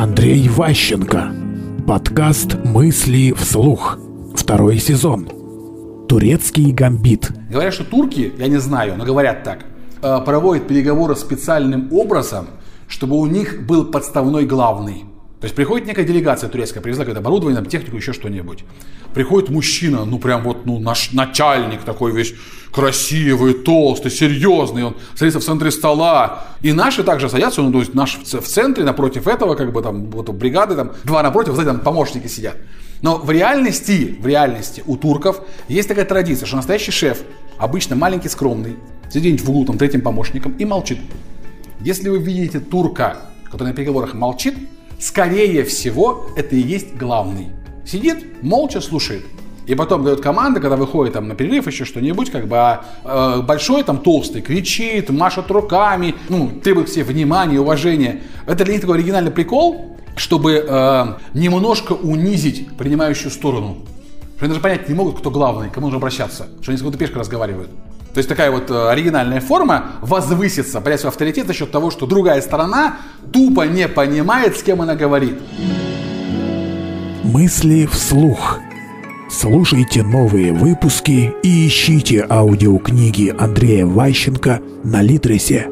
Андрей Ващенко. Подкаст «Мысли вслух». Второй сезон. Турецкий гамбит. Говорят, что турки, я не знаю, но говорят так, э, проводят переговоры специальным образом, чтобы у них был подставной главный. То есть приходит некая делегация турецкая, привезла какое-то оборудование, технику, еще что-нибудь. Приходит мужчина, ну прям вот, ну наш начальник такой весь красивый, толстый, серьезный, он садится в центре стола. И наши также садятся, ну то есть наш в центре, напротив этого, как бы там, вот бригады, там, два напротив, сзади там помощники сидят. Но в реальности, в реальности у турков есть такая традиция, что настоящий шеф, обычно маленький, скромный, сидит в углу там третьим помощником и молчит. Если вы видите турка, который на переговорах молчит, скорее всего, это и есть главный. Сидит, молча слушает. И потом дает команды, когда выходит там на перерыв, еще что-нибудь, как бы а, э, большой там толстый кричит, машет руками, ну, требует все внимания, уважения. Это для них такой оригинальный прикол, чтобы э, немножко унизить принимающую сторону. Что они даже понять не могут, кто главный, кому нужно обращаться. Что они с какой-то пешкой разговаривают. То есть такая вот э, оригинальная форма возвысится, понять свой авторитет за счет того, что другая сторона тупо не понимает, с кем она говорит. Мысли вслух. Слушайте новые выпуски и ищите аудиокниги Андрея Ващенко на Литресе.